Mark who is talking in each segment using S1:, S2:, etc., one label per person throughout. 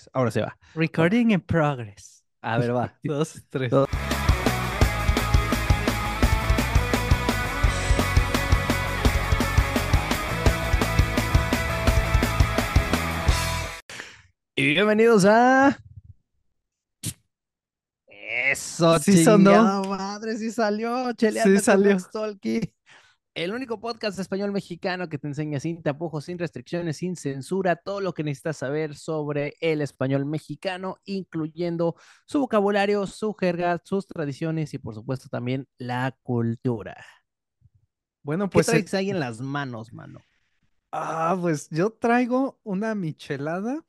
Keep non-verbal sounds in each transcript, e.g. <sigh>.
S1: tres. Ahora se va.
S2: Recording in progress. A ver, va. <laughs> Dos, tres.
S1: Dos. Y bienvenidos a. Eso,
S2: Sí sonó.
S1: madre, sí salió. Cheleando
S2: Sí
S1: con
S2: salió.
S1: Tolki. El único podcast español mexicano que te enseña sin tapujos, sin restricciones, sin censura, todo lo que necesitas saber sobre el español mexicano, incluyendo su vocabulario, su jerga, sus tradiciones y por supuesto también la cultura.
S2: Bueno,
S1: ¿Qué
S2: pues. eh,
S1: traes ahí en las manos, mano?
S2: Ah, pues yo traigo una michelada.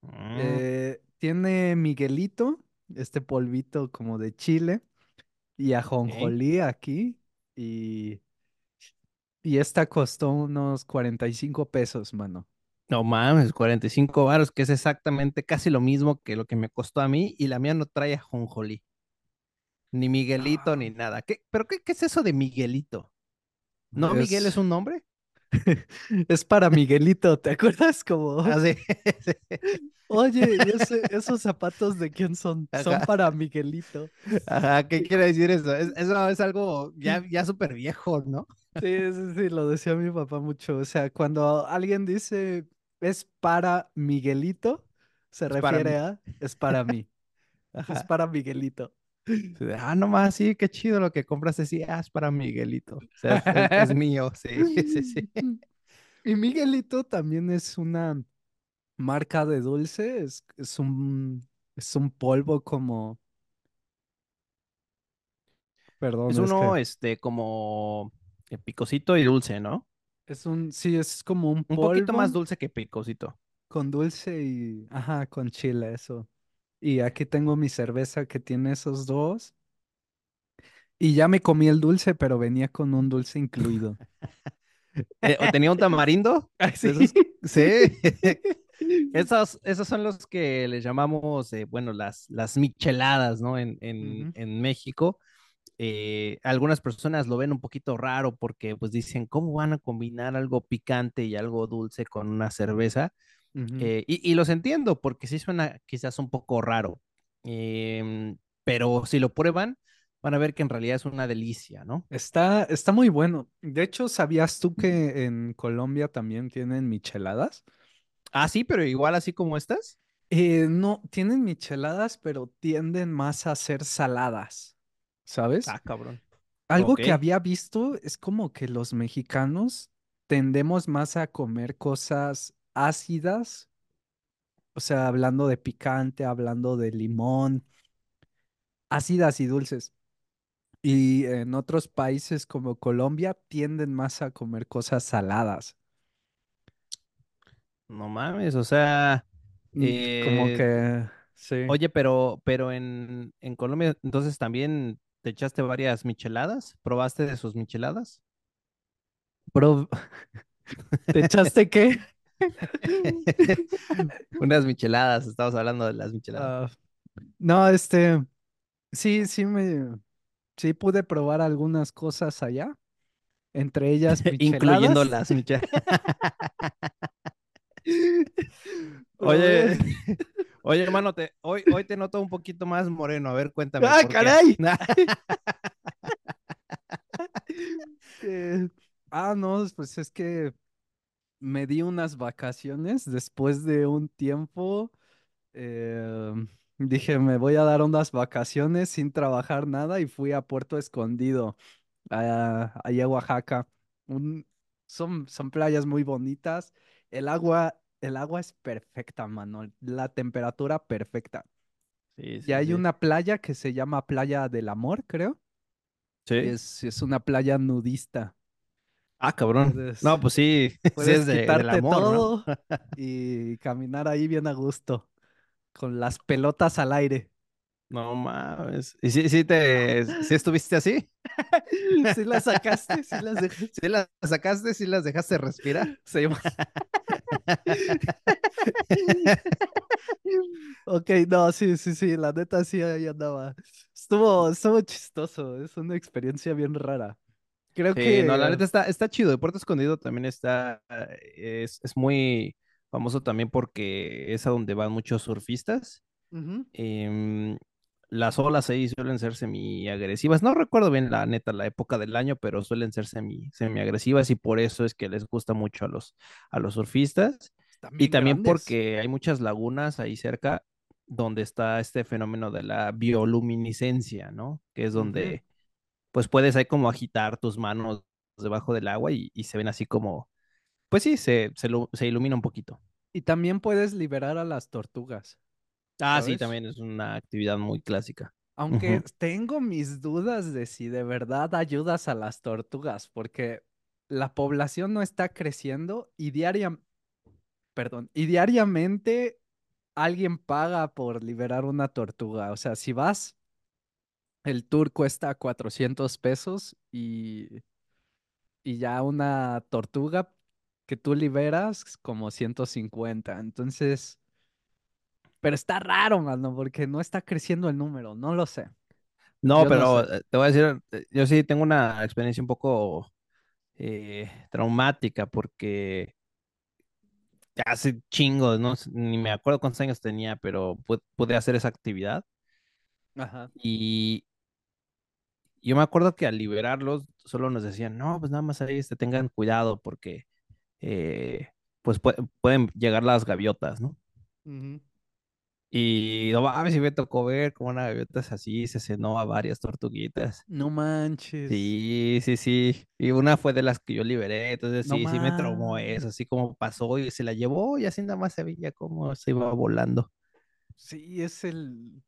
S1: Mm,
S2: eh, tiene Miguelito, este polvito como de chile, y ajonjolí aquí. Y, y esta costó unos 45 pesos, mano.
S1: No mames, 45 varos, que es exactamente casi lo mismo que lo que me costó a mí y la mía no trae ajonjolí. Ni Miguelito ni nada. ¿Qué, ¿Pero qué, qué es eso de Miguelito? ¿No Miguel es un nombre? <laughs>
S2: Es para Miguelito, ¿te acuerdas? Como,
S1: Ah, sí, <laughs>
S2: oye, ¿y ese- esos zapatos de quién son? Son para Miguelito.
S1: Ajá, ¿qué quiere decir eso? Es- eso es algo ya, ya súper viejo, ¿no?
S2: Sí, sí, sí, lo decía mi papá mucho. O sea, cuando alguien dice es para Miguelito, se
S1: Es
S2: refiere a es para mí. <laughs> Es para Miguelito.
S1: Ah, nomás, sí, qué chido lo que compraste, sí, ah, es para Miguelito. O sea, es, <laughs> mío, sí, sí, sí. <laughs>
S2: Y Miguelito también es una marca de dulce, es, es un, es un polvo como, perdón,
S1: Es uno,
S2: que
S1: este, como picosito y dulce, ¿no?
S2: es un, sí, es como un
S1: Un poquito más
S2: polvo
S1: dulce que picosito.
S2: con dulce y, ajá, con chile, eso. Y aquí tengo mi cerveza que tiene esos dos. Y ya me comí el dulce, pero venía con un dulce incluido. <laughs>
S1: Eh, ¿o tenía un tamarindo? <laughs>
S2: Ay,
S1: De esos- <laughs> Sí. Esos, esos son los que les llamamos, eh, bueno, las, las micheladas, ¿no? En, en, en México. Eh, algunas personas lo ven un poquito raro porque pues dicen, ¿cómo van a combinar algo picante y algo dulce con una cerveza? Eh, y, y los entiendo porque sí suena quizás un poco raro, Em, pero si lo prueban, van a ver que en realidad es una delicia, ¿no?
S2: Está, está muy bueno. De hecho, ¿sabías tú que en Colombia también tienen micheladas?
S1: Ah, sí, pero igual así como estas.
S2: Eh, no, tienen micheladas, pero tienden más a ser saladas, ¿sabes?
S1: Ah, cabrón.
S2: Algo que había visto es como que los mexicanos tendemos más a comer cosas ácidas, o sea, hablando de picante, hablando de limón, ácidas y dulces. Y en otros países como Colombia tienden más a comer cosas saladas.
S1: No mames, o sea,
S2: Mm, Como
S1: eh,
S2: que, sí.
S1: oye, pero, pero en, en Colombia, entonces también te echaste varias micheladas, ¿probaste de sus micheladas?
S2: Bro, <laughs> ¿te echaste qué? <laughs>
S1: Unas micheladas, estamos hablando de las micheladas.
S2: Ah, no, este, sí, sí me, sí pude probar algunas cosas allá, entre ellas <laughs>
S1: Incluyendo
S2: micheladas.
S1: las micheladas. Oye, oye, hermano, te, hoy, hoy te noto un poquito más moreno. A ver, cuéntame.
S2: ¡Ah, caray! <laughs> Eh, ah, no, pues es que me di unas vacaciones después de un tiempo. eh, dije, me voy a dar unas vacaciones sin trabajar nada y fui a Puerto Escondido, a- allá a Oaxaca. Un- son, son playas muy bonitas. El agua, el agua es perfecta, mano. La temperatura perfecta.
S1: Sí,
S2: Y hay
S1: sí.
S2: una playa que se llama Playa del Amor, creo.
S1: Sí.
S2: Es, es una playa nudista.
S1: Ah, cabrón. No, pues <laughs> sí,
S2: puedes
S1: es de-
S2: todo y caminar ahí bien a gusto, con las pelotas al aire.
S1: No mames. ¿Y sí te, sí estuviste así? <laughs>
S2: ¿Sí las sacaste? ¿Sí las dejaste?
S1: ¿Sí las sacaste? ¿Sí las dejaste respirar?
S2: Sí. <laughs> Ok, no, sí, sí, sí, la neta sí ahí andaba. Estuvo, estuvo chistoso, es una experiencia bien rara. Creo
S1: Sí,
S2: que
S1: no, la neta está, está chido. De Puerto Escondido también está, es, es muy, famoso también porque es a donde van muchos surfistas. Em, las olas ahí suelen ser semi-agresivas. No recuerdo bien la neta la época del año, pero suelen ser semi, semi-agresivas y por eso es que les gusta mucho a los, a los surfistas. Y también
S2: grandes.
S1: porque hay muchas lagunas ahí cerca donde está este fenómeno de la bioluminiscencia, ¿no? Que es donde pues puedes ahí como agitar tus manos debajo del agua y, y se ven así como, pues sí, se, se ilumina un poquito.
S2: Y también puedes liberar a las tortugas,
S1: Ah, sí, también es una actividad muy clásica.
S2: Aunque tengo mis dudas de si de verdad ayudas a las tortugas, porque la población no está creciendo y diaria, perdón, y diariamente alguien paga por liberar una tortuga. O sea, si vas, el tour cuesta 400 pesos y, y ya una tortuga que tú liberas como 150. Entonces, pero está raro, mano, porque no está creciendo el número. No lo sé.
S1: No,
S2: Yo no
S1: pero
S2: sé.
S1: eh, te voy a decir, eh, yo sí tengo una experiencia un poco eh, traumática porque hace chingos, ¿no? Ni me acuerdo cuántos años tenía, pero pu- pude hacer esa actividad.
S2: Ajá.
S1: Y yo me acuerdo que al liberarlos solo nos decían, no, pues nada más ahí este, tengan cuidado porque eh, pues pue- pueden llegar las gaviotas, ¿no?
S2: Ujú.
S1: Y no mames, si me tocó ver como una gaviota así se cenó a varias tortuguitas.
S2: No manches.
S1: Sí, sí, sí. Y una fue de las que yo liberé, entonces
S2: No
S1: sí, sí me traumó eso, así como pasó y se la llevó y así nada más se veía cómo se iba volando.
S2: Sí, es el,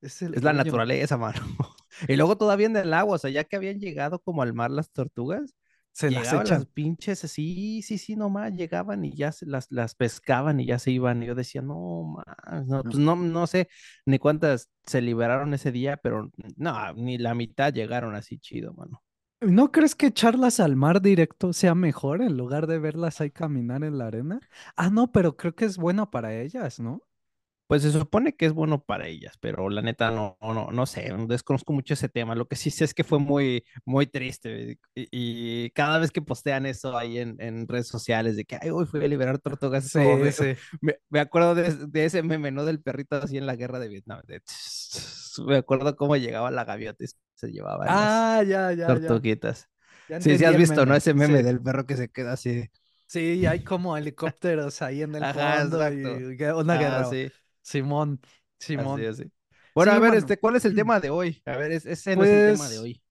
S2: es el
S1: Es la naturaleza, mano. <laughs> Y luego todavía en el agua, o sea, ya que habían llegado como al mar las tortugas,
S2: Se las
S1: llegaban las
S2: echan.
S1: pinches así, sí, sí, nomás llegaban y ya se las, las pescaban y ya se iban. Y yo decía, no, más, no,
S2: No.
S1: pues no, no sé ni cuántas se liberaron ese día, pero no, ni la mitad llegaron así chido, mano.
S2: ¿No crees que echarlas al mar directo sea mejor en lugar de verlas ahí caminar en la arena? Ah, no, pero creo que es bueno para ellas, ¿no?
S1: Pues se supone que es bueno para ellas, pero la neta no, no, no sé, desconozco mucho ese tema. Lo que sí sé es que fue muy, muy triste y, y cada vez que postean eso ahí en, en redes sociales de que ay, hoy fui a liberar tortugas, es como
S2: Sí, <laughs>
S1: me, acuerdo de, de ese meme, ¿no? Del perrito así en la guerra de Vietnam. de <laughs> me acuerdo cómo llegaba la gaviota y se llevaban las
S2: Ah, ya, ya,
S1: tortuguitas.
S2: Ya
S1: Sí, sí has visto, ¿no? Ese meme
S2: Sí.
S1: del perro que se queda así.
S2: Sí, hay como helicópteros ahí en el
S1: Ajá,
S2: fondo
S1: exacto.
S2: y una
S1: Ah,
S2: guerra.
S1: sí.
S2: Simón, Simón.
S1: así. Bueno, a ver, este, ¿cuál es el <clears throat> tema de hoy? A ver, es- ese no es el tema de
S2: Pues
S1: hoy.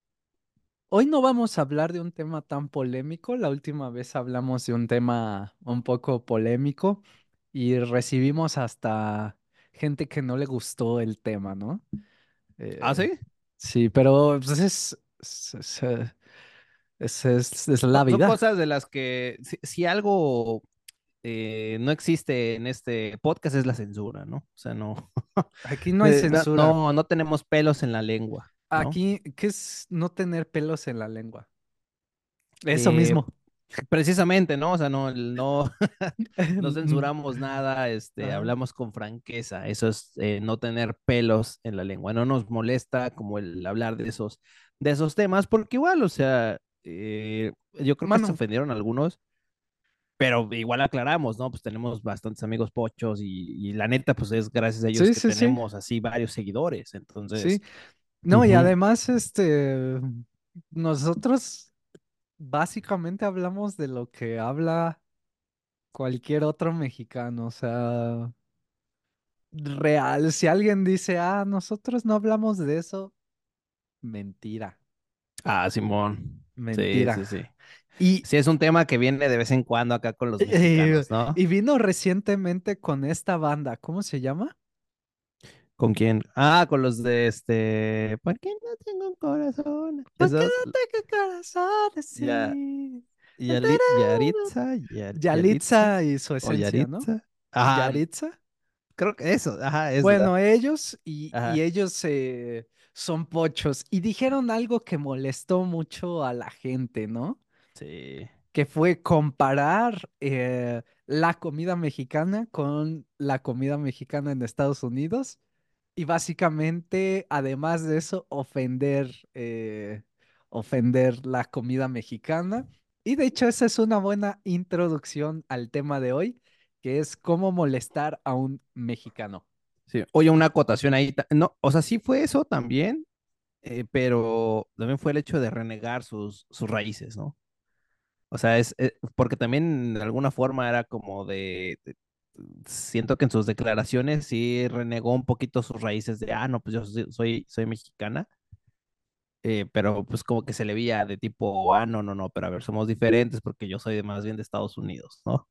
S2: hoy no vamos a hablar de un tema tan polémico. La última vez hablamos de un tema un poco polémico y recibimos hasta gente que no le gustó el tema, ¿no?
S1: ¿Ah,
S2: Eh,
S1: sí?
S2: sí, pero pues, es, es, es, eh, es- la
S1: Son, son
S2: vida.
S1: cosas de las que, si, si algo eh, no existe en este podcast es la censura, ¿no? O sea, no, <laughs>
S2: Aquí no hay
S1: eh,
S2: censura.
S1: no, no tenemos pelos en la lengua, ¿no?
S2: Aquí, ¿qué es no tener pelos en la lengua? Eso
S1: Eh,
S2: mismo.
S1: precisamente, ¿no? O sea, no, no, <laughs> no <laughs>
S2: Mm,
S1: censuramos nada, este, hablamos con franqueza, eso es eh, no tener pelos en la lengua, no nos molesta como el hablar de esos, de esos temas, porque igual, o sea, yo creo que se
S2: Mano,
S1: ofendieron algunos, pero igual aclaramos, ¿no? Pues tenemos bastantes amigos pochos y, y la neta, pues es gracias a ellos
S2: sí,
S1: que
S2: sí, sí,
S1: tenemos así varios seguidores,
S2: sí.
S1: entonces,
S2: No, y además, este, nosotros básicamente hablamos de lo que habla cualquier otro mexicano, o sea, real. Si alguien dice, ah, nosotros no hablamos de eso, mentira,
S1: Ah, Simón, sí,
S2: mentira.
S1: sí, sí.
S2: Y,
S1: Sí, es un tema que viene de vez en cuando acá con los <laughs>
S2: eh,
S1: mexicanos, ¿no?
S2: y vino recientemente con esta banda, ¿cómo se llama?
S1: ¿Con quién? Ah, con los de este. ¿Por qué no tengo un corazón?
S2: ¿Por qué no tengo corazón
S1: ya,
S2: así?
S1: Yali- Yaritza, Yar- Yalitza
S2: y su esencia, ¿no?
S1: Yaritza. Ajá,
S2: Yaritza.
S1: creo que eso, ajá, es.
S2: Bueno, ellos y, ellos eh, son pochos y dijeron algo que molestó mucho a la gente, ¿no?
S1: Sí.
S2: Que fue comparar eh, la comida mexicana con la comida mexicana en Estados Unidos y básicamente, además de eso, ofender, eh, ofender la comida mexicana. Y de hecho, esa es una buena introducción al tema de hoy, que es cómo molestar a un mexicano.
S1: Sí. Oye, una acotación ahí. No, o sea, sí fue eso también, eh, pero también fue el hecho de renegar sus, sus raíces, ¿no? O sea, es eh, porque también de alguna forma era como de, de- siento que en sus declaraciones sí renegó un poquito sus raíces de, ah, no, pues yo soy, soy, soy mexicana, eh, pero pues como que se le veía de tipo, ah, no, no, no, pero a ver, somos diferentes porque yo soy de más bien de Estados Unidos, ¿no?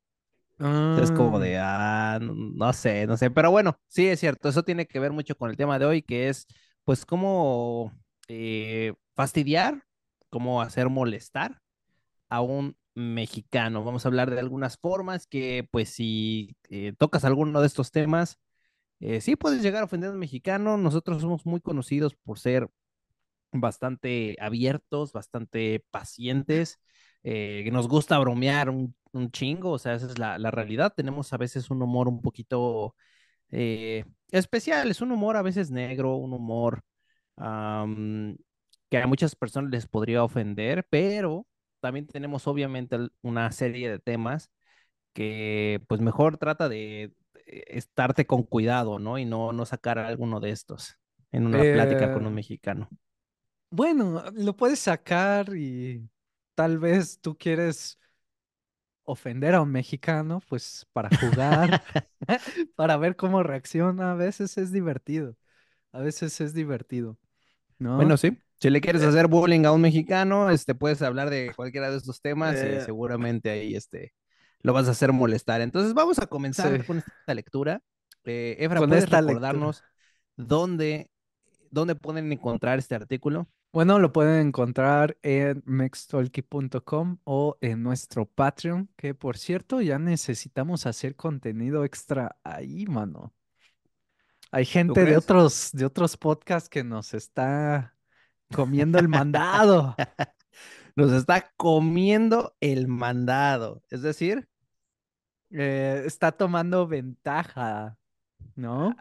S1: Es como
S2: Ah,
S1: de, ah, no, no sé, no sé, pero bueno, sí es cierto, eso tiene que ver mucho con el tema de hoy, que es, pues, cómo eh, fastidiar, cómo hacer molestar a un mexicano. Vamos a hablar de algunas formas que, pues, si eh, tocas alguno de estos temas, eh, sí puedes llegar a ofender a un mexicano. Nosotros somos muy conocidos por ser bastante abiertos, bastante pacientes, eh, nos gusta bromear un, un chingo, o sea, esa es la, la realidad. Tenemos a veces un humor un poquito eh, especial, es un humor a veces negro, un humor que a muchas personas les podría ofender, pero también tenemos obviamente una serie de temas que pues mejor trata de eh, estarte con cuidado, ¿no? Y no, no sacar alguno de estos en una plática con un
S2: eh,
S1: mexicano.
S2: bueno, lo puedes sacar y tal vez tú quieres ofender a un mexicano, pues para jugar, <laughs> <laughs> para ver cómo reacciona. A veces es divertido, a veces es divertido, ¿no?
S1: Bueno, sí. Si le quieres
S2: Eh,
S1: hacer bullying a un mexicano, este, puedes hablar de cualquiera de estos temas y
S2: eh,
S1: seguramente ahí este, lo vas a hacer molestar. Entonces vamos a
S2: sí,
S1: comenzar con esta lectura. Eh, Efra,
S2: con
S1: ¿puedes
S2: lectura.
S1: recordarnos dónde, dónde pueden encontrar este artículo?
S2: Bueno, lo pueden encontrar en mextalky.com o en nuestro Patreon, que por cierto ya necesitamos hacer contenido extra ahí, mano. Hay
S1: ¿Tú
S2: gente de otros, de otros podcasts que nos está comiendo el mandado. <laughs>
S1: Nos está comiendo el mandado. Es decir,
S2: eh, está tomando ventaja, ¿no?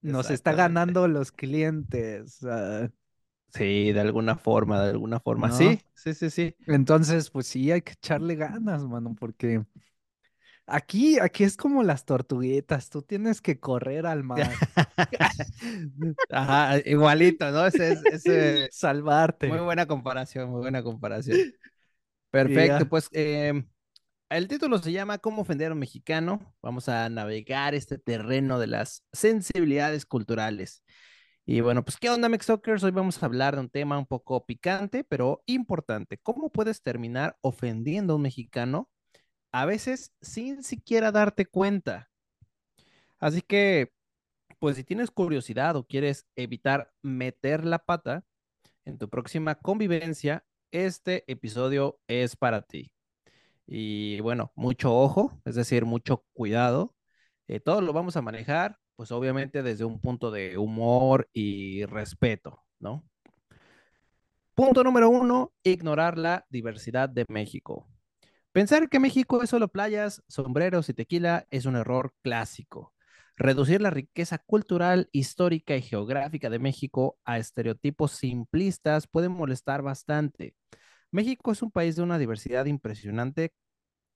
S2: Nos está ganando los clientes,
S1: Sí, de alguna forma, de alguna forma.
S2: ¿no?
S1: Sí, sí, sí, sí.
S2: Entonces, pues sí, hay que echarle ganas, mano, porque aquí, aquí es como las tortuguitas, tú tienes que correr al <laughs> mar, <laughs>
S1: Ajá, igualito, ¿no? Ese es, ese, muy
S2: salvarte.
S1: buena comparación, muy buena comparación. <laughs> Perfecto,
S2: ya.
S1: pues em, el título se llama ¿Cómo ofender a un mexicano? Vamos a navegar este terreno de las sensibilidades culturales. Y bueno, pues ¿qué onda, Mextalkers? Hoy vamos a hablar de un tema un poco picante, pero importante. ¿Cómo puedes terminar ofendiendo a un mexicano? A veces sin siquiera darte cuenta. Así que, pues si tienes curiosidad o quieres evitar meter la pata en tu próxima convivencia, este episodio es para ti. Y bueno, mucho ojo, es decir, mucho cuidado. Eh, todo lo vamos a manejar, pues obviamente desde un punto de humor y respeto, ¿no? Punto número uno, ignorar la diversidad de México. Pensar que México es solo playas, sombreros y tequila es un error clásico. Reducir la riqueza cultural, histórica y geográfica de México a estereotipos simplistas puede molestar bastante. México es un país de una diversidad impresionante,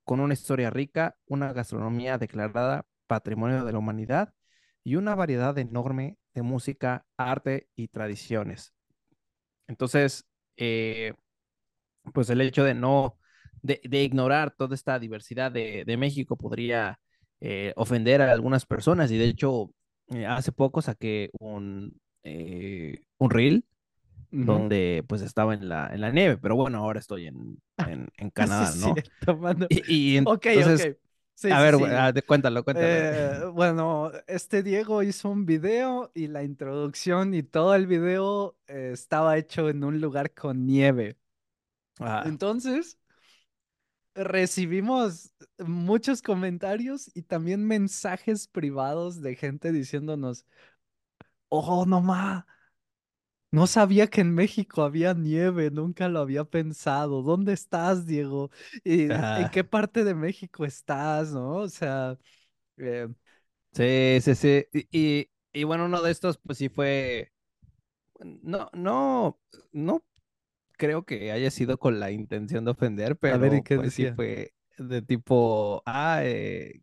S1: con una historia rica, una gastronomía declarada Patrimonio de la Humanidad y una variedad enorme de música, arte y tradiciones. Entonces, eh, pues el hecho de no, de, de ignorar toda esta diversidad de, de México podría eh, ofender a algunas personas. Y de hecho, eh, hace poco saqué un, eh, un reel donde pues estaba en la, en la nieve, pero bueno, ahora estoy en, en, en <laughs>
S2: Sí,
S1: Canadá, ¿no? <laughs>
S2: cierto, mano.
S1: Y, y
S2: Ok, ok.
S1: entonces,
S2: Sí,
S1: a
S2: sí,
S1: ver,
S2: sí.
S1: ah, cuéntalo, cuéntalo.
S2: Eh, bueno, este Diego hizo un video y la introducción y todo el video eh, estaba hecho en un lugar con nieve.
S1: Ah,
S2: Entonces, recibimos muchos comentarios y también mensajes privados de gente diciéndonos, oh, no ma, no sabía que en México había nieve, nunca lo había pensado. ¿Dónde estás, Diego? ¿Y en qué parte de México estás, no? O sea, eh,
S1: sí, sí, sí. Y, y, y bueno, uno de estos, pues sí fue, no, no, no creo que haya sido con la intención de ofender,
S2: a ver, ¿y
S1: pero
S2: qué
S1: pues sí fue de tipo, ah, eh,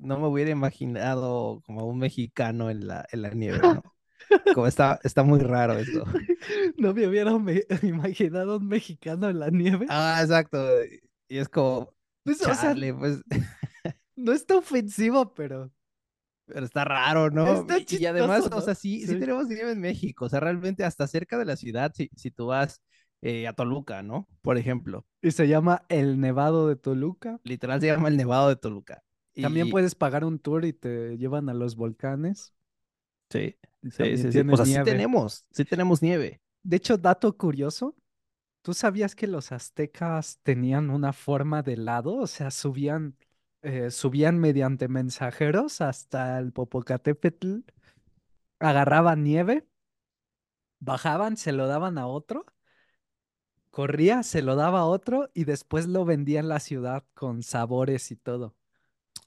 S1: no me hubiera imaginado como un mexicano en la, en la nieve, ¿no? <laughs> Como está, está muy raro eso. <laughs>
S2: No me hubiera me- <laughs> imaginado un mexicano en la nieve.
S1: Ah, exacto. Y es como,
S2: Pues, o sea,
S1: chale, pues,
S2: no está ofensivo, pero
S1: pero está raro, ¿no?
S2: Está
S1: Y- Y además,
S2: chistoso,
S1: o sea, sí, sí
S2: Sí.
S1: tenemos nieve en México, o sea, realmente hasta cerca de la ciudad, si, si tú vas eh, a Toluca, ¿no? Por ejemplo,
S2: y se llama El Nevado de Toluca.
S1: literal se llama el Nevado de Toluca.
S2: También
S1: Y
S2: puedes pagar un tour y te llevan a los volcanes.
S1: sí, sí, sí, sí.
S2: tiene
S1: O sea, sí tenemos, sí tenemos nieve.
S2: De hecho, dato curioso, ¿tú sabías que los aztecas tenían una forma de helado? O sea, subían, eh, subían mediante mensajeros hasta el Popocatépetl, agarraban nieve, bajaban, se lo daban a otro, corría, se lo daba a otro y después lo vendía en la ciudad con sabores y todo.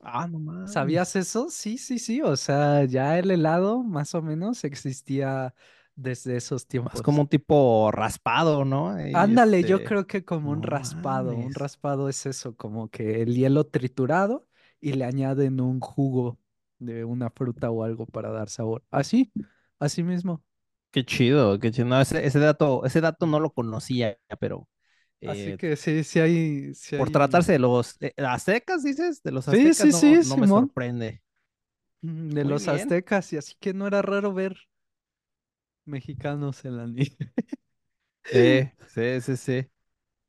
S1: Ah, no mames.
S2: ¿Sabías eso? Sí, sí, sí. O sea, ya el helado más o menos existía desde esos tiempos.
S1: Es como un tipo raspado, ¿no?
S2: Ándale, yo
S1: este,
S2: creo que como un raspado. Un raspado es eso, como que el hielo triturado y le añaden un jugo de una fruta o algo para dar sabor. Así, así mismo.
S1: Qué chido, qué chido. No, ese, ese dato, ese dato no lo conocía, pero
S2: Así
S1: eh,
S2: que sí, sí hay, sí
S1: por
S2: hay-
S1: tratarse de los eh, aztecas, dices, de los aztecas,
S2: sí,
S1: no,
S2: sí,
S1: no me
S2: Simón.
S1: sorprende.
S2: mm, de
S1: Muy
S2: los
S1: bien.
S2: aztecas y así que no era raro ver mexicanos en la nieve.
S1: Sí, <laughs> sí, sí, sí.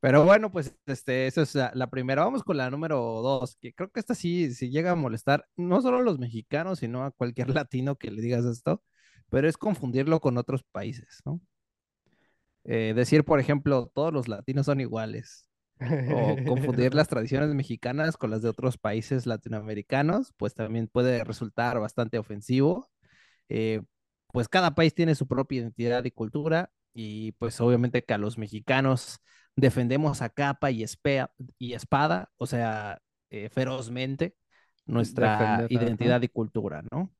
S1: Pero bueno, pues este, esa es la, la primera. Vamos con la número dos, que creo que esta sí, sí llega a molestar no solo a los mexicanos, sino a cualquier <laughs> latino que le digas esto, pero es confundirlo con otros países, ¿no? Eh, decir, por ejemplo, todos los latinos son iguales. o confundir las <laughs> tradiciones mexicanas con las de otros países latinoamericanos, pues también puede resultar bastante ofensivo. Eh, pues cada país tiene su propia identidad y cultura y pues obviamente que a los mexicanos defendemos a capa y, espea- y espada, o sea, eh, ferozmente nuestra
S2: Defender,
S1: identidad y cultura, ¿no?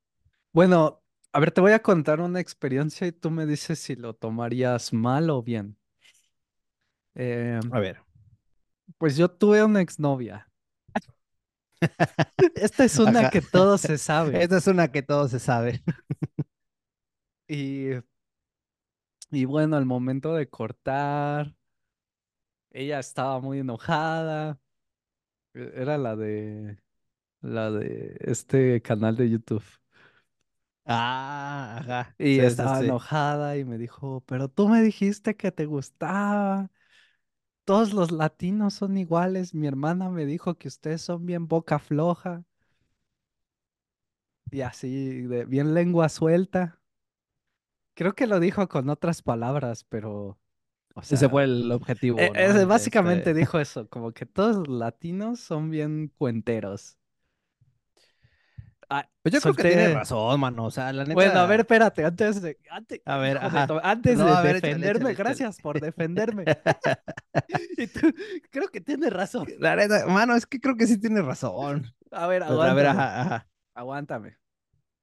S2: Bueno, a ver, te voy a contar una experiencia y tú me dices si lo tomarías mal o bien. Eh,
S1: A ver.
S2: pues yo tuve una exnovia. <laughs> Esta es una
S1: Ajá.
S2: que todo se <laughs> sabe.
S1: Esta es una que todos se saben.
S2: Y, y bueno, al momento de cortar, ella estaba muy enojada. E- Era la de la de este canal de YouTube.
S1: Ah, ajá.
S2: Y
S1: Sí,
S2: estaba
S1: sí.
S2: enojada y me dijo, pero tú me dijiste que te gustaba. Todos los latinos son iguales. Mi hermana me dijo que ustedes son bien boca floja. Y así, de bien lengua suelta. Creo que lo dijo con otras palabras, pero, o
S1: Ese fue el objetivo,
S2: eh,
S1: ¿no? El-
S2: básicamente
S1: este,
S2: dijo eso, como que todos los latinos son bien cuenteros. Ah,
S1: Pues yo creo que tiene razón, mano. O sea, la neta.
S2: Bueno, a ver, espérate, antes de, antes,
S1: A ver,
S2: de
S1: ajá.
S2: antes
S1: No,
S2: de
S1: a ver, échale,
S2: defenderme,
S1: échale, échale.
S2: gracias por defenderme. <laughs> <laughs> Y tú, creo que tienes razón.
S1: La neta, mano, es que creo que sí tiene razón.
S2: A ver,
S1: Pero, a ver, ajá, ajá.
S2: Aguántame.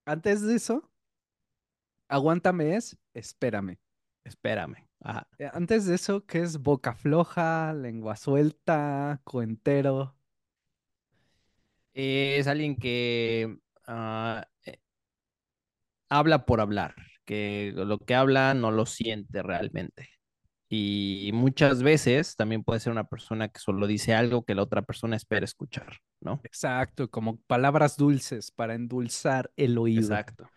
S2: Antes de eso, aguántame es, espérame.
S1: Espérame. Ajá.
S2: Eh, Antes de eso, ¿qué es boca floja, lengua suelta, cuentero?
S1: Es alguien que ah, eh, habla por hablar, que lo que habla no lo siente realmente. Y muchas veces también puede ser una persona que solo dice algo que la otra persona espera escuchar, ¿no?
S2: Exacto, como palabras dulces para endulzar el oído.
S1: Exacto.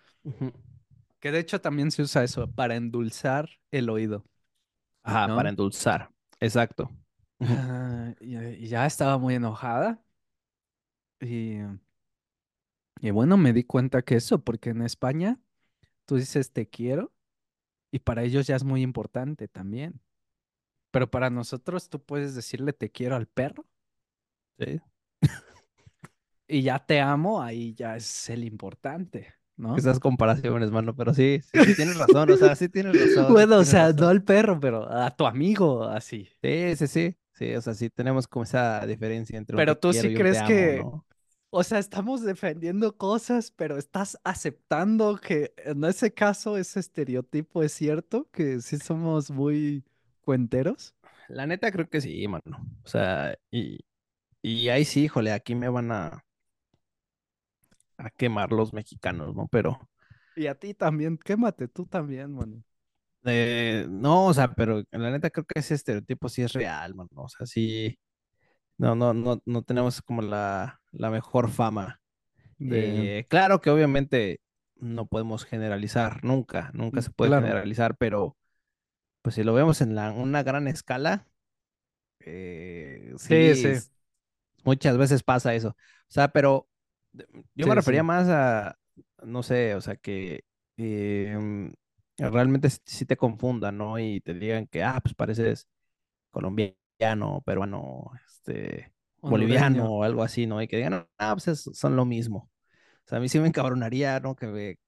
S2: Que de hecho también se usa eso, para endulzar el oído.
S1: Ajá,
S2: ¿no?
S1: para endulzar. Exacto. Ujú.
S2: Ah, y, y ya estaba muy enojada. Y, y bueno, me di cuenta que eso, porque en España tú dices te quiero y para ellos ya es muy importante también. Pero para nosotros tú puedes decirle te quiero al perro
S1: Sí.
S2: y ya te amo, ahí ya es el importante, ¿no?
S1: Esas comparaciones, mano, pero sí, sí, sí tienes razón, o sea, sí tienes razón.
S2: Bueno, o sea,
S1: razón.
S2: no al perro, pero a tu amigo, así.
S1: Sí, sí, sí, sí, o sea, sí tenemos como esa diferencia entre
S2: Pero tú sí crees
S1: amo,
S2: que-
S1: ¿no?
S2: O sea, estamos defendiendo cosas, pero estás aceptando que en ese caso ese estereotipo es cierto, que sí somos muy cuenteros.
S1: La neta creo que sí, mano. O sea, y, y ahí sí, híjole, aquí me van a, a quemar los mexicanos, ¿no? Pero
S2: Y a ti también, quémate tú también, mano.
S1: eh, no, o sea, pero la neta creo que ese estereotipo sí es real, mano. O sea, sí, no, no, no, no tenemos como la, la mejor fama.
S2: De...
S1: Eh, claro que obviamente no podemos generalizar, nunca, nunca se puede
S2: Claro.
S1: generalizar, pero pues si lo vemos en la, una gran escala, eh,
S2: Sí,
S1: sí, muchas veces pasa eso. O sea, pero yo me refería
S2: sí.
S1: más a, no sé, o sea, que eh, realmente sí sí te confundan, ¿no? Y te digan que, ah, pues pareces colombiano, peruano, este, boliviano
S2: Hondureño.
S1: o algo así, ¿no? Y que digan, ah, pues es- son lo mismo. O sea, a mí sí me encabronaría, ¿no? Que, me-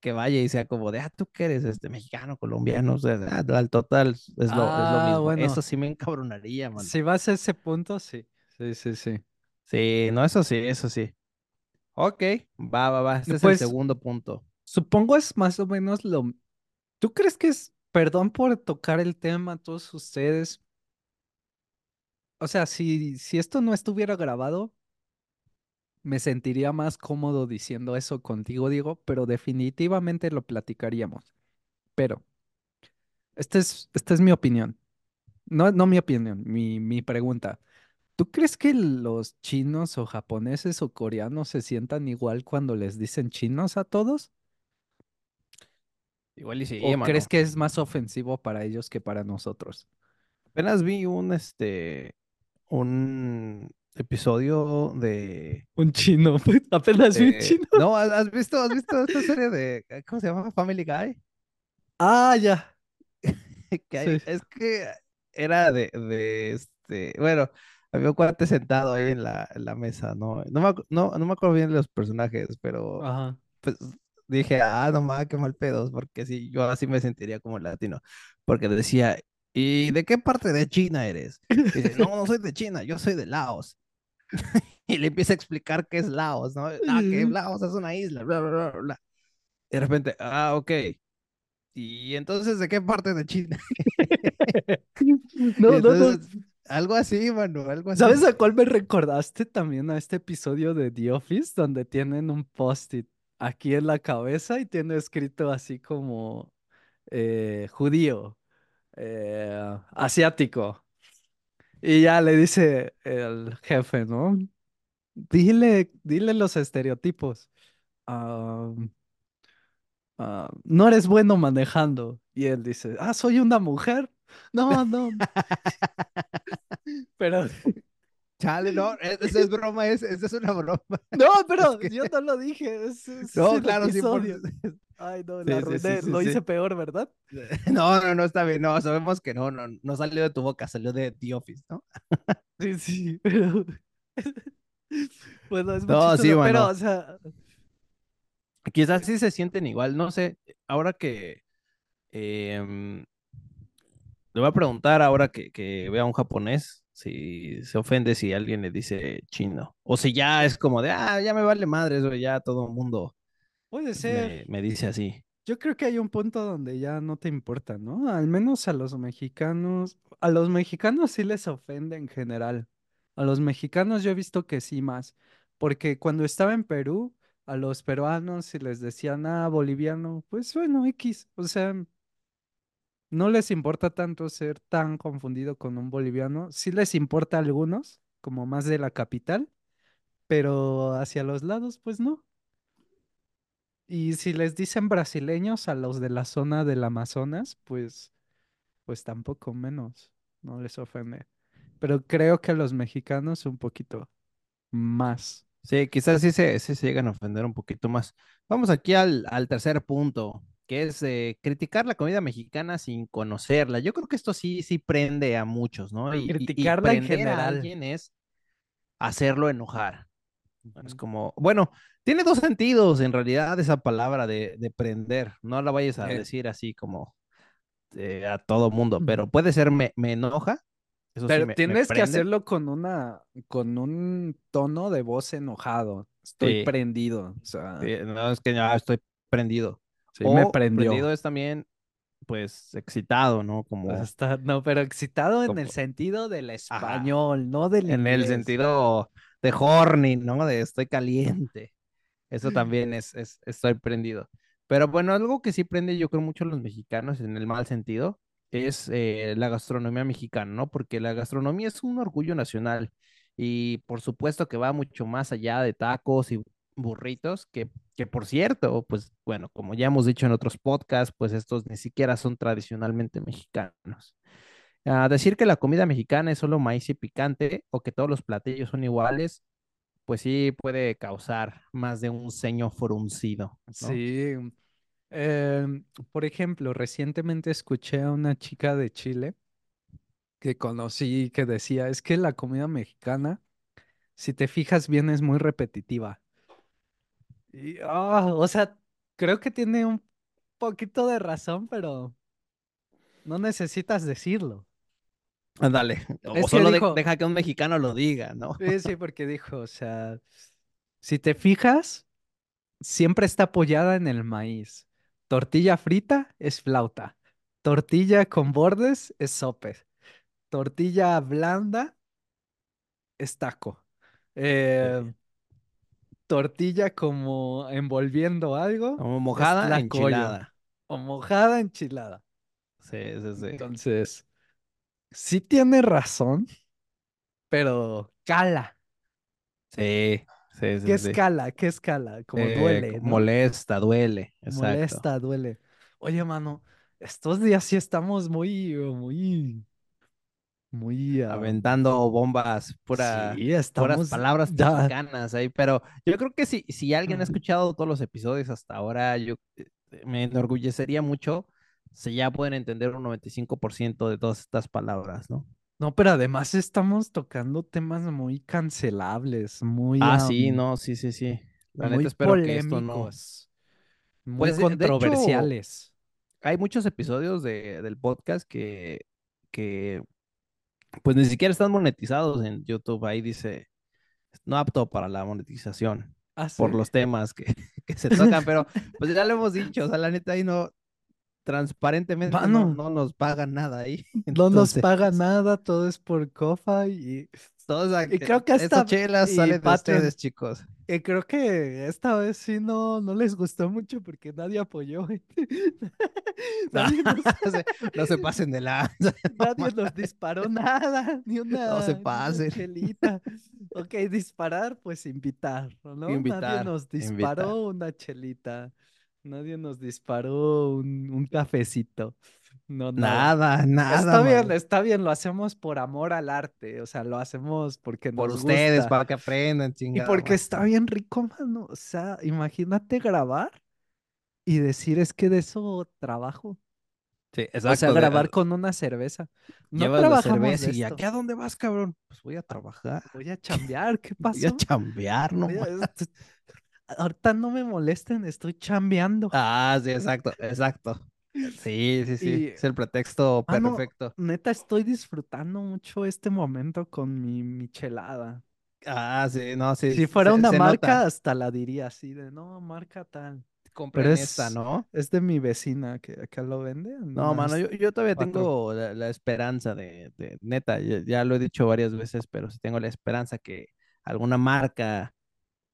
S1: que vaya y sea como de, ah, tú que eres este mexicano, colombiano, o sea, ah, al total es lo, es lo
S2: Ah,
S1: mismo.
S2: bueno.
S1: Eso sí me encabronaría, man.
S2: Si vas a ese punto, sí. Sí, sí, sí.
S1: Sí, no, eso sí, eso sí. Ok, va, va, va. Este es el
S2: Pues-
S1: segundo punto.
S2: Supongo es más o menos lo... ¿Tú crees que es, perdón por tocar el tema a todos ustedes? O sea, si, si esto no estuviera grabado, me sentiría más cómodo diciendo eso contigo, Diego, pero definitivamente lo platicaríamos. Pero, esta es, esta es mi opinión. No, no mi opinión, mi, mi pregunta. ¿Tú crees que los chinos o japoneses o coreanos se sientan igual cuando les dicen chinos a todos?
S1: Igual y sí,
S2: ¿O
S1: mano.
S2: crees que es más ofensivo para ellos que para nosotros?
S1: Apenas vi un, este, un episodio de...
S2: Un chino, <laughs> pues apenas vi un chino.
S1: No, ¿has visto, has visto esta serie de, ¿cómo se llama? Family Guy.
S2: Ah, ya. <laughs>
S1: que hay-
S2: Sí.
S1: es que era de, de este, bueno, había un cuate sentado ahí en la, en la mesa, ¿no? No me, no, no me acuerdo bien de los personajes, pero
S2: Ajá.
S1: pues dije, ah, no mames, qué mal pedos, porque sí, yo así me sentiría como latino, porque decía, ¿y de qué parte de China eres? Y dice, no, no <laughs> soy de China, yo soy de Laos. <laughs> Y le empieza a explicar qué es Laos, ¿no? Ah, que Laos es una isla, bla, bla, bla, bla. Y de repente, ah, ok. ¿Y entonces de qué parte de China? <laughs>
S2: No,
S1: Y
S2: no, no.
S1: entonces, Algo así, mano, algo así.
S2: ¿Sabes a cuál me recordaste también a este episodio de The Office donde tienen un post-it aquí en la cabeza y tiene escrito así como eh, judío, eh, asiático? Y ya le dice el jefe, ¿no? Dile, dile los estereotipos. Ah, ah, no eres bueno manejando. Y él dice, ah, soy una mujer. No, no. <laughs> Pero,
S1: Chale, no, <laughs> es- esa es broma, es, esa es una broma. <laughs>
S2: no, pero
S1: que-
S2: yo no lo dije. Es, <laughs> es
S1: No, claro, sí, por-.
S2: Ay, no, la
S1: sí, sí,
S2: arruiné,
S1: sí,
S2: lo hice peor, ¿verdad?
S1: No, no, no, está bien, no, sabemos que no, no, no salió de tu boca, salió de The Office, ¿no?
S2: Sí, sí, pero. Bueno, es muy
S1: No, sí,
S2: chistoso, pero,
S1: mano.
S2: o sea,
S1: Quizás sí se sienten igual, no sé, ahora que em, le voy a preguntar ahora que, que vea un japonés si se ofende si alguien le dice chino, o si ya es como de, ah, ya me vale madre eso, ya todo el mundo
S2: puede ser.
S1: me, me dice así.
S2: Yo creo que hay un punto donde ya no te importa, ¿no? Al menos a los mexicanos, a los mexicanos sí les ofende en general. A los mexicanos yo he visto que sí más, porque cuando estaba en Perú, a los peruanos si les decían, ah, boliviano, pues bueno, X, o sea, no les importa tanto ser tan confundido con un boliviano, sí les importa a algunos, como más de la capital, pero hacia los lados, pues no. Y si les dicen brasileños a los de la zona del Amazonas, pues, pues tampoco menos, no les ofende. Pero creo que a los mexicanos un poquito más.
S1: Sí, quizás sí se, sí se llegan a ofender un poquito más. Vamos aquí al, al tercer punto, que es eh, criticar la comida mexicana sin conocerla. Yo creo que esto sí, sí prende a muchos, ¿no? Y, y- y
S2: Criticarla en
S1: prender a
S2: general.
S1: alguien es hacerlo enojar. Es como, bueno, tiene dos sentidos en realidad esa palabra de, de prender. No la vayas a
S2: Eh.
S1: decir así como eh, a todo mundo, pero puede ser me, me enoja. Eso sí
S2: Pero
S1: me- me
S2: tienes que hacerlo con una, con un tono de voz enojado. Estoy
S1: Sí.
S2: prendido. O sea,
S1: Sí, no, es que ya estoy prendido.
S2: Sí me
S1: O
S2: prendió.
S1: prendido es también, pues, excitado, ¿no? Como
S2: Está- no, pero excitado en el
S1: como-
S2: sentido del español, no del
S1: en el sentido de horny, ¿no? De estoy caliente. Eso también es, es, estoy prendido. Pero bueno, algo que sí prende yo creo mucho a los mexicanos en el mal sentido es eh, la gastronomía mexicana, ¿no? Porque la gastronomía es un orgullo nacional y por supuesto que va mucho más allá de tacos y burritos, que, que por cierto, pues bueno, como ya hemos dicho en otros podcasts, pues estos ni siquiera son tradicionalmente mexicanos. Ah, decir que la comida mexicana es solo maíz y picante o que todos los platillos son iguales, pues sí puede causar más de un ceño fruncido.
S2: Sí. em, por ejemplo, recientemente escuché a una chica de Chile que conocí que decía, es que la comida mexicana, si te fijas bien, es muy repetitiva. Y, ah, o sea, creo que tiene un poquito de razón, pero no necesitas decirlo.
S1: Ándale, o
S2: Es
S1: solo de- deja que un mexicano lo diga, ¿no?
S2: sí, sí, <laughs> porque dijo, o sea, si te fijas, siempre está apoyada en el maíz. Tortilla frita es flauta. Tortilla con bordes es sope. Tortilla blanda es taco. Eh. Tortilla como envolviendo algo
S1: Como mojada,
S2: tlacoyo.
S1: enchilada.
S2: O mojada enchilada.
S1: Sí, sí, sí.
S2: Entonces, sí tiene razón, pero cala.
S1: Sí, sí,
S2: ¿Qué
S1: sí, sí.
S2: escala? ¿Qué escala? Como
S1: Eh,
S2: duele, ¿no?
S1: molesta, duele, exacto.
S2: Molesta, duele. Oye, mano, estos días sí estamos muy, muy, muy... ah,
S1: Aventando bombas, pura,
S2: sí,
S1: puras palabras mexicanas ahí, pero yo creo que si, si alguien ha escuchado todos los episodios hasta ahora, yo eh, me enorgullecería mucho si ya pueden entender un 95% de todas estas palabras, ¿no?
S2: No, pero además estamos tocando temas muy cancelables, muy,
S1: Ah, sí, no, sí, sí, sí. La neta
S2: muy
S1: espero que esto no.
S2: polémicos, muy
S1: Pues hecho,
S2: controversiales.
S1: hay muchos episodios de, del podcast que, que pues ni siquiera están monetizados en YouTube. Ahí dice, no apto para la monetización
S2: Ah,
S1: por los temas que, <laughs> que se <laughs> tocan, pero pues ya lo hemos dicho, o sea, la neta ahí no, transparentemente no, no nos pagan nada ahí. <laughs>
S2: no nos paga nada, todo es por Cofa y, y creo que hasta
S1: chelas salen de ustedes, chicos.
S2: Y creo que esta vez sí no, no les gustó mucho porque nadie apoyó. <laughs> Nadie <laughs>
S1: No se, no se pasen de la... <laughs>
S2: nadie nos disparó nada, ni una,
S1: No se
S2: ni una
S1: pasen.
S2: chelita. Ok, disparar, pues invitar, ¿no? Nadie nos
S1: invitar.
S2: disparó una chelita. Nadie nos disparó un, un cafecito. No, nada.
S1: Nada, nada.
S2: Está bien, está bien, lo hacemos por amor al arte, o sea, lo hacemos porque
S1: Por
S2: nos
S1: ustedes,
S2: gusta.
S1: para que aprendan,
S2: Y
S1: chingada
S2: porque
S1: madre.
S2: está bien rico, mano. O sea, imagínate grabar y decir es que de eso trabajo.
S1: Sí,
S2: O sea,
S1: exacto. de-
S2: grabar con una cerveza. No
S1: Llevas la
S2: trabajamos
S1: cerveza
S2: de
S1: y
S2: esto.
S1: ¿aquí a dónde vas, cabrón? Pues voy a trabajar,
S2: Voy a chambear, ¿qué <laughs>
S1: voy a chambear, no
S2: Voy a-
S1: ma-
S2: est- Ahorita no me molesten, estoy chambeando.
S1: Ah, sí, exacto, exacto. Sí, sí, sí.
S2: Y,
S1: Es el pretexto
S2: mano,
S1: perfecto.
S2: neta, estoy disfrutando mucho este momento con mi michelada.
S1: Ah, sí, no, sí.
S2: Si fuera
S1: se,
S2: una
S1: se
S2: marca,
S1: nota.
S2: hasta la diría así de, no, marca tal.
S1: Compren
S2: Pero
S1: esta,
S2: es,
S1: ¿no?
S2: es de mi vecina que acá lo vende. en
S1: No, mano, yo, yo todavía
S2: cuatro.
S1: tengo la, la esperanza de, de- neta, ya, ya lo he dicho varias veces, pero sí tengo la esperanza que alguna marca,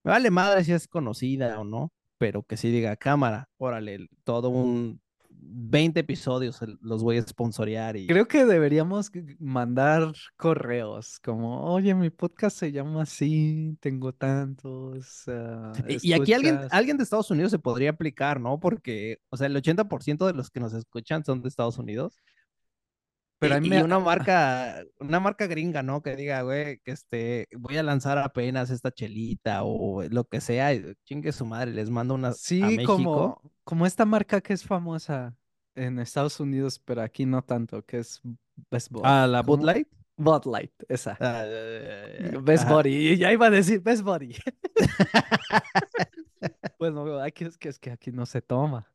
S1: me vale madre si es conocida o no, pero que sí diga cámara, órale, todo un 20 episodios los voy a sponsorear y
S2: Creo que deberíamos mandar correos como, oye, mi podcast se llama así, tengo tantos, ah,
S1: Y, y aquí alguien, alguien de Estados Unidos se podría aplicar, ¿no? Porque, o sea, el 80% de los que nos escuchan son de Estados Unidos.
S2: Pero a
S1: Y,
S2: mí
S1: y
S2: me...
S1: una <laughs> marca, una marca gringa, ¿no? Que diga, güey, que este, voy a lanzar apenas esta chelita o lo que sea, chingue su madre, les mando una a
S2: Sí,
S1: México.
S2: como, como esta marca que es famosa en Estados Unidos, pero aquí no tanto, que es Best Body.
S1: A la Bud. Light.
S2: Bud Light, esa.
S1: Ah, <laughs>
S2: Best
S1: ajá.
S2: Body, ya iba a decir Best Body. <laughs> Bueno, aquí es que, es que aquí no se toma.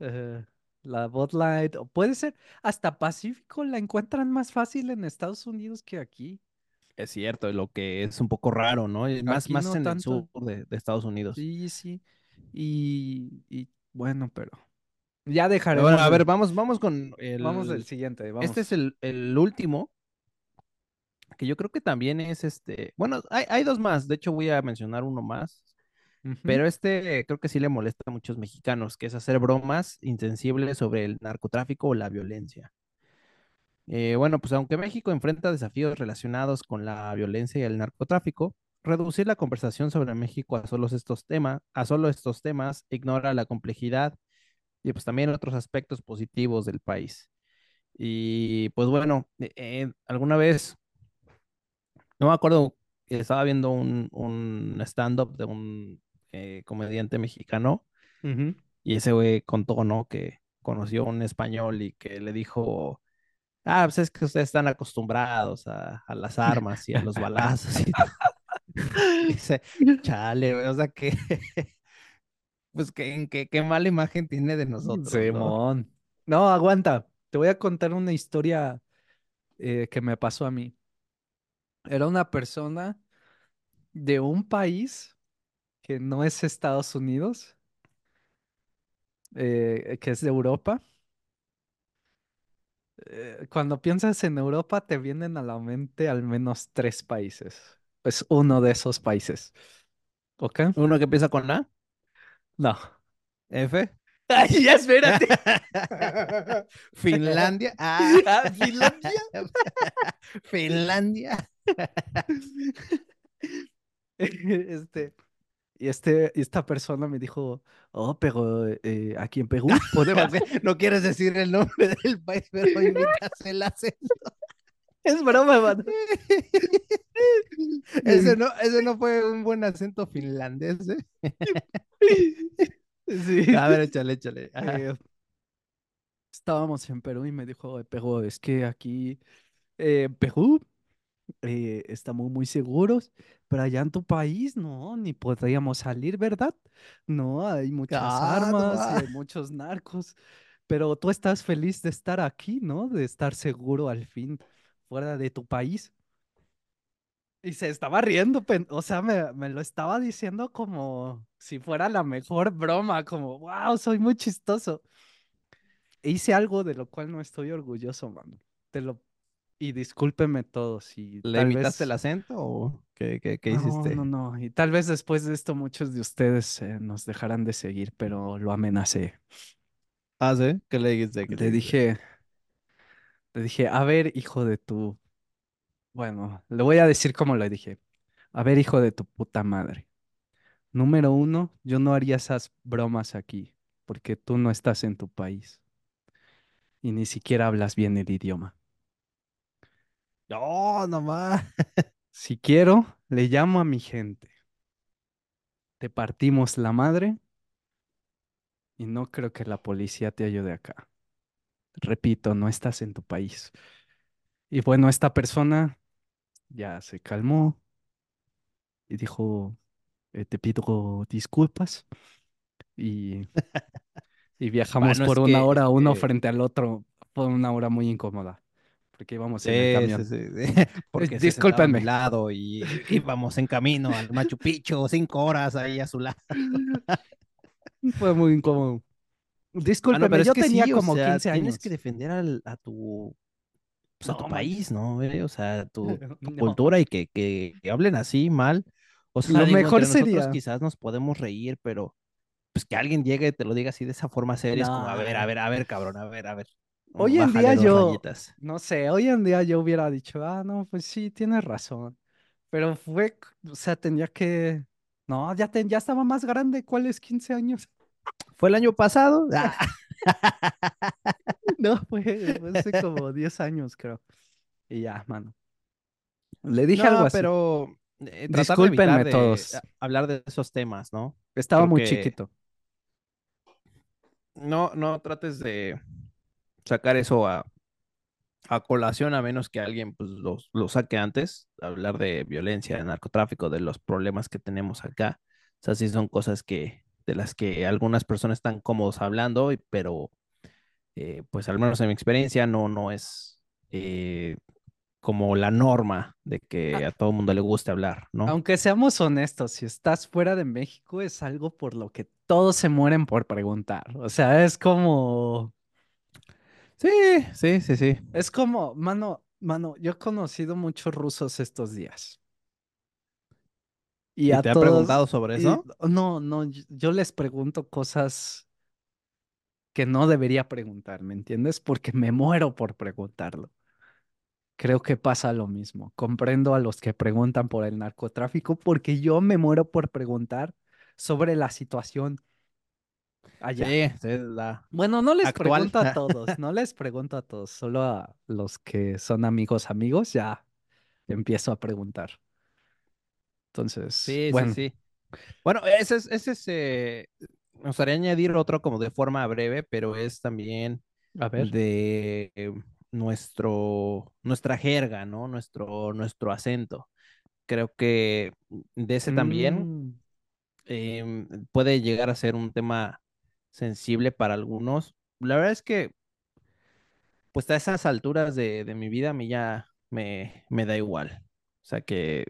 S2: Eh, la Bud Light, o puede ser, hasta Pacífico la encuentran más fácil en Estados Unidos que aquí.
S1: Es cierto, lo que es un poco raro, ¿no? Y Más, más
S2: no
S1: en el sur de, de Estados Unidos.
S2: Sí, sí. Y, y bueno, pero ya dejaremos.
S1: bueno, a ver, vamos, vamos con
S2: vamos del
S1: el.
S2: siguiente, vamos.
S1: Este es el, el último, que yo creo que también es este. Bueno, hay, hay dos más. De hecho, voy a mencionar uno más. Pero este creo que sí le molesta a muchos mexicanos, que es hacer bromas insensibles sobre el narcotráfico o la violencia. Eh, bueno, pues aunque México enfrenta desafíos relacionados con la violencia y el narcotráfico, reducir la conversación sobre México a solo estos temas, a solo estos temas ignora la complejidad y pues también otros aspectos positivos del país. Y pues bueno, eh, eh, alguna vez, no me acuerdo, estaba viendo un, un stand-up de un eh, comediante mexicano y ese güey contó, ¿no? Que conoció a un español y que le dijo Ah, pues es que ustedes están acostumbrados a, a las armas y a los balazos y. <laughs> Dice, chale, güey, o sea que, <laughs> pues que, mala imagen tiene de nosotros, ¿no?
S2: Simón. No, aguanta. Te voy a contar una historia eh, que me pasó a mí. Era una persona de un país que no es Estados Unidos, eh, que es de Europa. Eh, cuando piensas en Europa, te vienen a la mente al menos tres países. Es uno de esos países. ¿Ok?
S1: Uno que empieza con A,
S2: No.
S1: F. <laughs>
S2: Ay, ya espérate. <laughs>
S1: Finlandia. <laughs> Ah,
S2: Ah, Finlandia.
S1: Finlandia.
S2: Este, y este, esta persona me dijo, oh, pero eh, aquí en Perú <laughs> podemos.
S1: No quieres decir el nombre <laughs> del país, pero <laughs> imitas el acento.
S2: Es broma, mano.
S1: Ese no, ese no fue un buen acento finlandés, ¿eh?
S2: Sí.
S1: A ver, échale, échale.
S2: Eh, estábamos en Perú y me dijo, pero es que aquí eh, en Perú eh, estamos muy seguros, pero allá en tu país no, ni podríamos salir, ¿verdad? No, hay muchas
S1: Ah,
S2: armas
S1: va.
S2: hay muchos narcos, pero tú estás feliz de estar aquí, ¿no? De estar seguro al fin fuera de tu país. Y se estaba riendo, o sea, me, me lo estaba diciendo como si fuera la mejor broma, como, wow, soy muy chistoso. E hice algo de lo cual no estoy orgulloso, mano. Te lo... Y discúlpeme todos y
S1: ¿Le
S2: tal
S1: imitaste el
S2: vez...
S1: acento o qué, qué, qué
S2: No,
S1: hiciste?
S2: no, no. Y tal vez después de esto muchos de ustedes eh, nos dejarán de seguir, pero lo amenacé.
S1: Ah, ¿sí? ¿Qué le dijiste? ¿Qué le
S2: Le
S1: dijiste?
S2: dije, le dije, a ver, hijo de tu... Bueno, le voy a decir cómo le dije. A ver, hijo de tu puta madre. Número uno, yo no haría esas bromas aquí, porque tú no estás en tu país y ni siquiera hablas bien el idioma.
S1: No, nomás.
S2: Si quiero, le llamo a mi gente. Te partimos la madre y no creo que la policía te ayude acá. Repito, no estás en tu país. Y bueno, esta persona ya se calmó y dijo, "Eh, te pido disculpas y, y <laughs> viajamos
S1: Bueno,
S2: por una
S1: que,
S2: hora uno
S1: que,
S2: frente al otro. Fue una hora muy incómoda porque íbamos en el
S1: sí, sí,
S2: camión.
S1: sí, sí, <laughs> <laughs> se lado y íbamos en camino al Machu Picchu, cinco horas ahí a su lado. <laughs>
S2: Fue muy incómodo.
S1: Ah, no,
S2: Discúlpeme,
S1: pero es
S2: yo
S1: que
S2: tenía
S1: sí, o
S2: como
S1: sea,
S2: 15
S1: tienes que
S2: años.
S1: defender al- a tu, pues, a tu país. ¿no? O sea, tu, tu
S2: No.
S1: cultura y que, que, que hablen así mal. O sea,
S2: Lo
S1: digo,
S2: mejor
S1: entre nosotros
S2: sería.
S1: quizás nos podemos reír, pero pues que alguien llegue y te lo diga así de esa forma seria, es como, a ver, a ver, a ver, cabrón, a ver, a ver.
S2: Hoy en día yo,
S1: rayitas.
S2: no sé, hoy en día yo hubiera dicho, ah, no, pues sí, tienes razón. Pero fue, o sea, tenía que. No, ya, te- ya estaba más grande. ¿Cuáles 15 años?
S1: ¿Fue el año pasado? <laughs> Ah, <laughs>
S2: No, fue, fue hace <laughs> como 10 años, creo. Y ya, mano. Le dije algo así.
S1: pero eh,
S2: Discúlpenme
S1: de
S2: todos.
S1: hablar de esos temas, ¿no?
S2: Estaba
S1: Creo
S2: muy
S1: que
S2: chiquito.
S1: no, no trates de sacar eso a, a colación a menos que alguien pues lo, lo saque antes, hablar de violencia, de narcotráfico, de los problemas que tenemos acá. O sea, sí son cosas que de las que algunas personas están cómodos hablando, pero eh, pues al menos en mi experiencia no, no es eh, como la norma de que
S2: A-
S1: a todo mundo le guste hablar, ¿no?
S2: Aunque seamos honestos, si estás fuera de México es algo por lo que todos se mueren por preguntar. O sea, es como,
S1: Sí, sí, sí, sí.
S2: es como, mano, mano, yo he conocido muchos rusos estos días. Y,
S1: ¿Y
S2: a
S1: te ha
S2: todos.
S1: preguntado sobre
S2: y-
S1: eso?
S2: no, no, yo les pregunto cosas que no debería preguntar, ¿me entiendes? Porque me muero por preguntarlo. Creo que pasa lo mismo. Comprendo a los que preguntan por el narcotráfico porque yo me muero por preguntar sobre la situación allá.
S1: Sí, sí, la-
S2: Bueno, no les
S1: Actual.
S2: pregunto a <laughs> todos, no les pregunto a todos, solo a los que son amigos, amigos, ya empiezo a preguntar. Entonces,
S1: Sí,
S2: bueno,
S1: sí, sí. Bueno, ese es, ese es, eh, me gustaría añadir otro como de forma breve, pero es también
S2: a ver.
S1: de eh, nuestro, nuestra jerga, ¿no? Nuestro, nuestro acento. Creo que de ese también
S2: Mm,
S1: em, puede llegar a ser un tema sensible para algunos. La verdad es que, pues a esas alturas de, de mi vida, a mí ya me, me da igual. O sea, que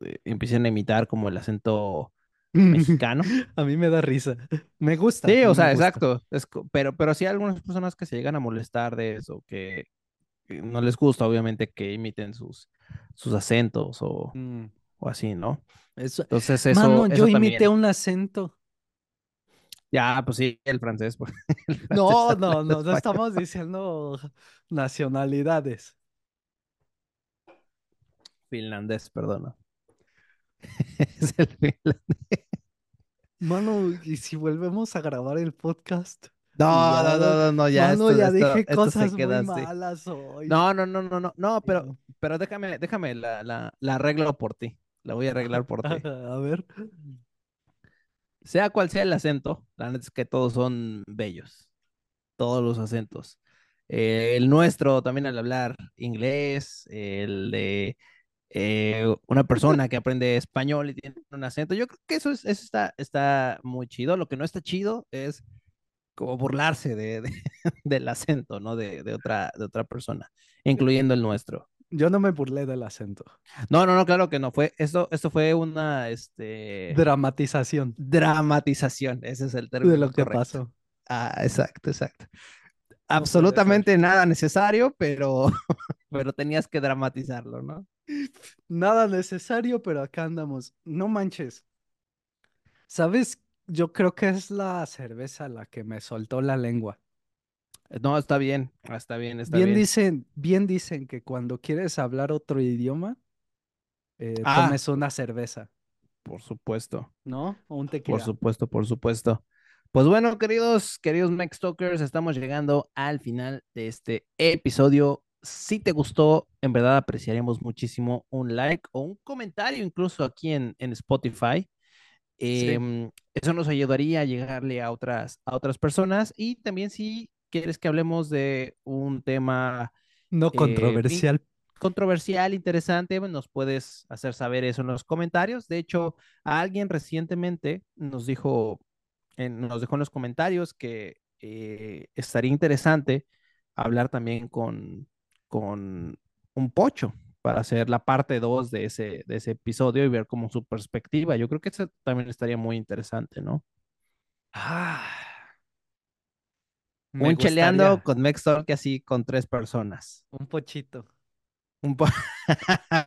S1: eh, empiecen a imitar como el acento <laughs> mexicano.
S2: A mí me da risa. Me gusta.
S1: Sí, o sea, exacto. Es pero, pero sí hay algunas personas que se llegan a molestar de eso, que, que no les gusta, obviamente, que imiten sus, sus acentos o,
S2: Mm,
S1: o así, ¿no?
S2: eso-
S1: Entonces, eso,
S2: Mano, yo
S1: eso
S2: imité
S1: también.
S2: un acento.
S1: Ya, pues sí, el francés, pues. <laughs> el francés
S2: No, no, no, no estamos diciendo nacionalidades.
S1: Finlandés, perdona. <laughs> Es el finlandés.
S2: Mano, ¿y si volvemos a grabar el podcast?
S1: No, no, no, no, no, ya.
S2: Mano,
S1: esto,
S2: ya
S1: esto-
S2: dije
S1: esto
S2: cosas muy
S1: así.
S2: malas hoy.
S1: No, no, no, no, no, no, pero, pero déjame, déjame, la, la, la arreglo por ti. La voy a arreglar por ti. <laughs>
S2: A ver.
S1: Sea cual sea el acento, la neta es que todos son bellos. Todos los acentos. Eh, el nuestro también al hablar inglés, el de eh, una persona que aprende español y tiene un acento. Yo creo que eso, es, eso está, está muy chido. Lo que no está chido es como burlarse de, de- <laughs> del acento, ¿no? De, de otra, de otra persona, incluyendo el nuestro.
S2: Yo no me burlé del acento.
S1: No, no, no, claro que no. Fue, esto, esto fue una este,
S2: Dramatización
S1: dramatización. Ese es el término
S2: de lo que pasó.
S1: Ah, exacto, exacto. Absolutamente nada necesario, pero, <laughs> pero tenías que dramatizarlo, ¿no?
S2: Nada necesario, pero acá andamos. No manches. ¿Sabes? Yo creo que es la cerveza la que me soltó la lengua.
S1: No, está bien, está bien, está
S2: bien
S1: bien.
S2: dicen, bien dicen que cuando quieres hablar otro idioma, eh,
S1: Ah.
S2: tomes una cerveza,
S1: Por supuesto,
S2: ¿no? O un
S1: por
S2: tequila.
S1: supuesto, por supuesto. Pues bueno, queridos, queridos Max Talkers, estamos llegando al final de este episodio. Si te gustó, en verdad apreciaríamos muchísimo un like o un comentario incluso aquí en, en Spotify.
S2: Sí.
S1: Em, eso nos ayudaría a llegarle a otras, a otras personas y también si quieres que hablemos de un tema
S2: No
S1: eh,
S2: controversial.
S1: controversial, interesante, nos puedes hacer saber eso en los comentarios. De hecho, alguien recientemente nos dijo, en- nos dejó en los comentarios que eh, estaría interesante hablar también con, con un pocho para hacer la parte 2 de ese, de ese episodio y ver como su perspectiva. Yo creo que eso también estaría muy interesante, ¿no?
S2: Ah. Me
S1: un cheleando con Mex Talk así con tres personas.
S2: Un pochito.
S1: Un po- <laughs>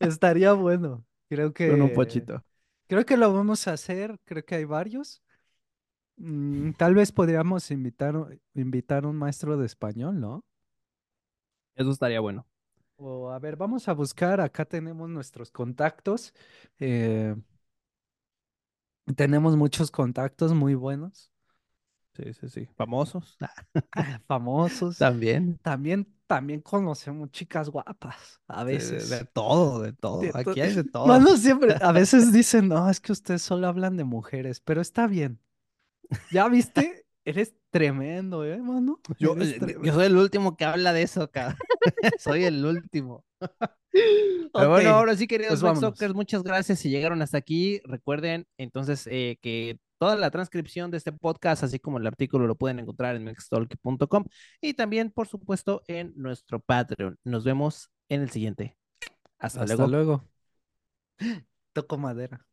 S2: Estaría bueno. Creo que
S1: con un pochito.
S2: Creo que lo vamos a hacer. Creo que hay varios. Mm, tal vez podríamos invitar un maestro de español, ¿no?
S1: Eso estaría bueno.
S2: O a ver, vamos a buscar. Acá tenemos nuestros contactos. eh, tenemos muchos contactos muy buenos.
S1: Sí, sí, sí. Famosos. Ah,
S2: ah, Famosos.
S1: También.
S2: También, también conocemos chicas guapas a
S1: de-
S2: veces.
S1: de todo, de todo.
S2: De to-
S1: Aquí hay de <laughs> todo.
S2: Mano, siempre, a veces <laughs> dicen, no, es que ustedes solo hablan de mujeres, pero está bien. ¿Ya viste? Eres tremendo, ¿eh, mano?
S1: Yo, eh,
S2: tremendo.
S1: yo soy el último que habla de eso, cabrón. <laughs> soy el último. <laughs> Pero bueno, ahora sí, queridos
S2: pues
S1: muchas gracias si llegaron hasta aquí. Recuerden entonces eh, que toda la transcripción de este podcast, así como el artículo, lo pueden encontrar en mextalk.com y también, por supuesto, en nuestro Patreon. Nos vemos en el siguiente. Hasta,
S2: Hasta
S1: luego.
S2: luego. <gasps> Toco madera.